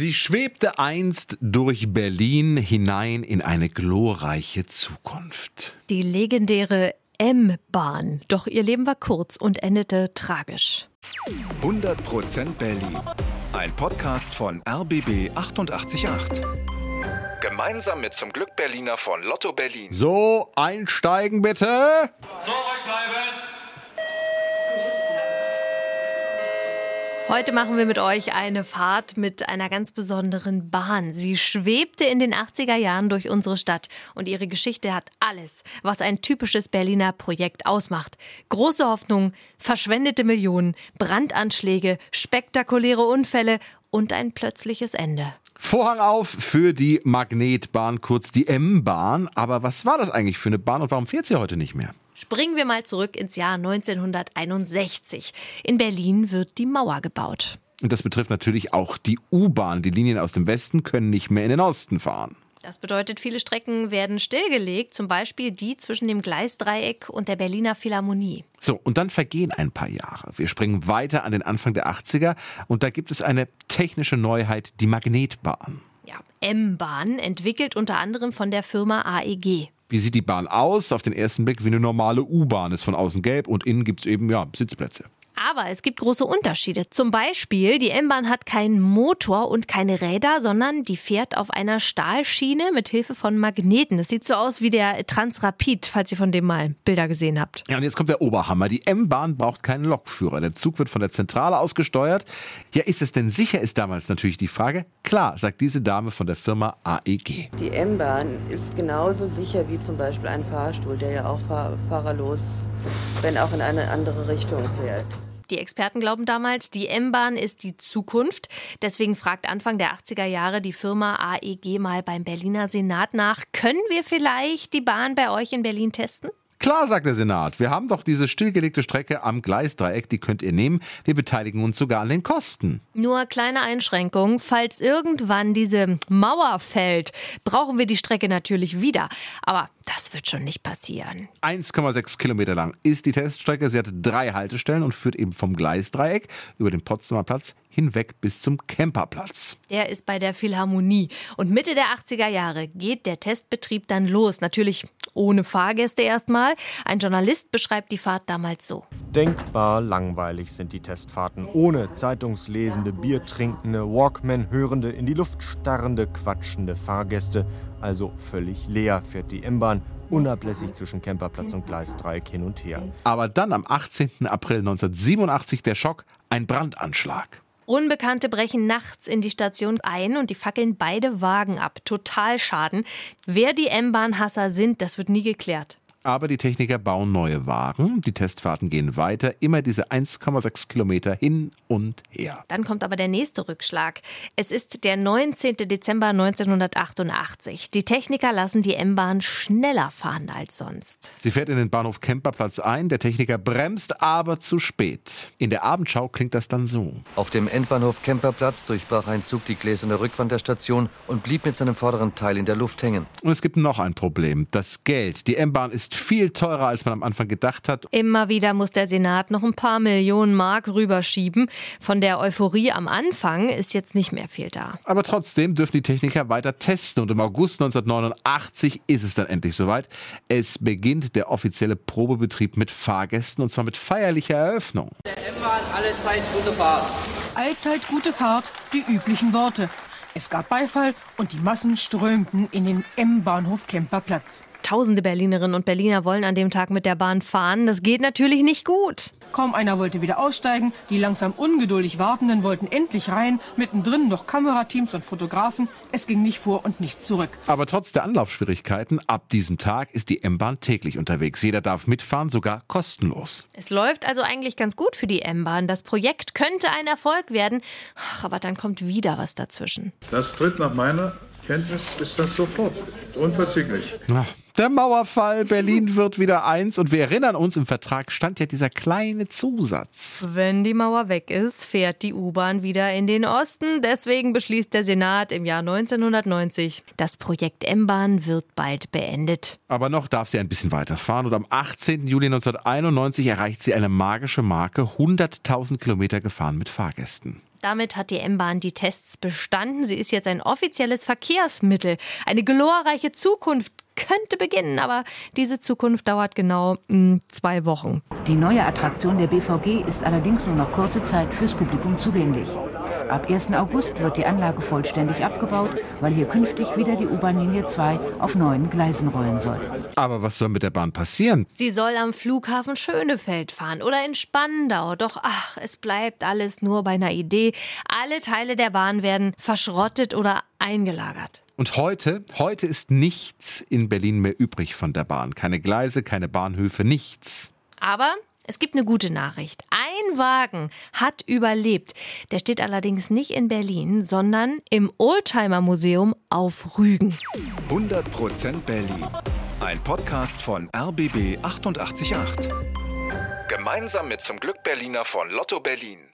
Sie schwebte einst durch Berlin hinein in eine glorreiche Zukunft. Die legendäre M-Bahn. Doch ihr Leben war kurz und endete tragisch. 100% Berlin. Ein Podcast von RBB 888. Gemeinsam mit zum Glück Berliner von Lotto Berlin. So, einsteigen bitte. Zurückbleiben! Heute machen wir mit euch eine Fahrt mit einer ganz besonderen Bahn. Sie schwebte in den 80er Jahren durch unsere Stadt und ihre Geschichte hat alles, was ein typisches Berliner Projekt ausmacht. Große Hoffnung, verschwendete Millionen, Brandanschläge, spektakuläre Unfälle und ein plötzliches Ende. Vorhang auf für die Magnetbahn, kurz die M-Bahn. Aber was war das eigentlich für eine Bahn und warum fährt sie heute nicht mehr? Springen wir mal zurück ins Jahr 1961. In Berlin wird die Mauer gebaut. Und das betrifft natürlich auch die U-Bahn. Die Linien aus dem Westen können nicht mehr in den Osten fahren. Das bedeutet, viele Strecken werden stillgelegt, zum Beispiel die zwischen dem Gleisdreieck und der Berliner Philharmonie. So, und dann vergehen ein paar Jahre. Wir springen weiter an den Anfang der 80er und da gibt es eine technische Neuheit, die Magnetbahn. Ja, M-Bahn, entwickelt unter anderem von der Firma AEG. Wie sieht die Bahn aus? Auf den ersten Blick wie eine normale U-Bahn. Ist von außen gelb und innen gibt es eben ja, Sitzplätze. Aber es gibt große Unterschiede. Zum Beispiel, die M-Bahn hat keinen Motor und keine Räder, sondern die fährt auf einer Stahlschiene mit Hilfe von Magneten. Das sieht so aus wie der Transrapid, falls ihr von dem mal Bilder gesehen habt. Ja, und jetzt kommt der Oberhammer. Die M-Bahn braucht keinen Lokführer. Der Zug wird von der Zentrale aus gesteuert. Ja, ist es denn sicher, ist damals natürlich die Frage. Klar, sagt diese Dame von der Firma AEG. Die M-Bahn ist genauso sicher wie zum Beispiel ein Fahrstuhl, der ja auch fahr fahrerlos, wenn auch in eine andere Richtung fährt. Die Experten glauben damals, die M-Bahn ist die Zukunft. Deswegen fragt Anfang der 80er Jahre die Firma AEG mal beim Berliner Senat nach, können wir vielleicht die Bahn bei euch in Berlin testen? Klar, sagt der Senat. Wir haben doch diese stillgelegte Strecke am Gleisdreieck, die könnt ihr nehmen. Wir beteiligen uns sogar an den Kosten. Nur kleine Einschränkung. Falls irgendwann diese Mauer fällt, brauchen wir die Strecke natürlich wieder. Aber das wird schon nicht passieren. 1,6 Kilometer lang ist die Teststrecke. Sie hat drei Haltestellen und führt eben vom Gleisdreieck über den Potsdamer Platz hinweg bis zum Camperplatz. Der ist bei der Philharmonie. Und Mitte der 80er Jahre geht der Testbetrieb dann los. Natürlich ohne Fahrgäste erstmal. Ein Journalist beschreibt die Fahrt damals so. Denkbar langweilig sind die Testfahrten. Ohne zeitungslesende, Biertrinkende, Walkman-hörende, in die Luft starrende, quatschende Fahrgäste. Also völlig leer fährt die M-Bahn unablässig zwischen Camperplatz und Gleisdreieck hin und her. Aber dann am 18. April 1987 der Schock, ein Brandanschlag. Unbekannte brechen nachts in die Station ein und die fackeln beide Wagen ab. Total Schaden. Wer die M-Bahn-Hasser sind, das wird nie geklärt. Aber die Techniker bauen neue Wagen. Die Testfahrten gehen weiter. Immer diese 1,6 Kilometer hin und her. Dann kommt aber der nächste Rückschlag. Es ist der 19. Dezember 1988. Die Techniker lassen die M-Bahn schneller fahren als sonst. Sie fährt in den Bahnhof Kemperplatz ein. Der Techniker bremst, aber zu spät. In der Abendschau klingt das dann so. Auf dem Endbahnhof Kemperplatz durchbrach ein Zug die gläserne Rückwand der Station und blieb mit seinem vorderen Teil in der Luft hängen. Und es gibt noch ein Problem. Das Geld. Die M-Bahn ist viel teurer, als man am Anfang gedacht hat. Immer wieder muss der Senat noch ein paar Millionen Mark rüberschieben. Von der Euphorie am Anfang ist jetzt nicht mehr viel da. Aber trotzdem dürfen die Techniker weiter testen. Und im August 1989 ist es dann endlich soweit. Es beginnt der offizielle Probebetrieb mit Fahrgästen und zwar mit feierlicher Eröffnung. Der M-Bahn allezeit gute Fahrt. Allzeit gute Fahrt, die üblichen Worte. Es gab Beifall und die Massen strömten in den M-Bahnhof Kemperplatz. Tausende Berlinerinnen und Berliner wollen an dem Tag mit der Bahn fahren. Das geht natürlich nicht gut. Kaum einer wollte wieder aussteigen. Die langsam ungeduldig Wartenden wollten endlich rein. Mittendrin noch Kamerateams und Fotografen. Es ging nicht vor und nicht zurück. Aber trotz der Anlaufschwierigkeiten, ab diesem Tag ist die M-Bahn täglich unterwegs. Jeder darf mitfahren, sogar kostenlos. Es läuft also eigentlich ganz gut für die M-Bahn. Das Projekt könnte ein Erfolg werden. Ach, aber dann kommt wieder was dazwischen. Das tritt nach meiner Kenntnis ist das sofort. Unverzüglich. Ach, der Mauerfall, Berlin wird wieder eins. Und wir erinnern uns, im Vertrag stand ja dieser kleine Zusatz. Wenn die Mauer weg ist, fährt die U-Bahn wieder in den Osten. Deswegen beschließt der Senat im Jahr 1990, das Projekt M-Bahn wird bald beendet. Aber noch darf sie ein bisschen weiterfahren. Und am 18. Juli 1991 erreicht sie eine magische Marke, 100.000 Kilometer gefahren mit Fahrgästen. Damit hat die M-Bahn die Tests bestanden. Sie ist jetzt ein offizielles Verkehrsmittel. Eine glorreiche Zukunft könnte beginnen, aber diese Zukunft dauert genau mh, hm, zwei Wochen. Die neue Attraktion der BVG ist allerdings nur noch kurze Zeit fürs Publikum zugänglich. Ab 1. August wird die Anlage vollständig abgebaut, weil hier künftig wieder die U-Bahn-Linie 2 auf neuen Gleisen rollen soll. Aber was soll mit der Bahn passieren? Sie soll am Flughafen Schönefeld fahren oder in Spandau. Doch ach, es bleibt alles nur bei einer Idee. Alle Teile der Bahn werden verschrottet oder eingelagert. Und heute, heute ist nichts in Berlin mehr übrig von der Bahn. Keine Gleise, keine Bahnhöfe, nichts. Aber es gibt eine gute Nachricht. Ein Wagen hat überlebt. Der steht allerdings nicht in Berlin, sondern im Oldtimer Museum auf Rügen. 100% Berlin. Ein Podcast von RBB 888. Gemeinsam mit zum Glück Berliner von Lotto Berlin.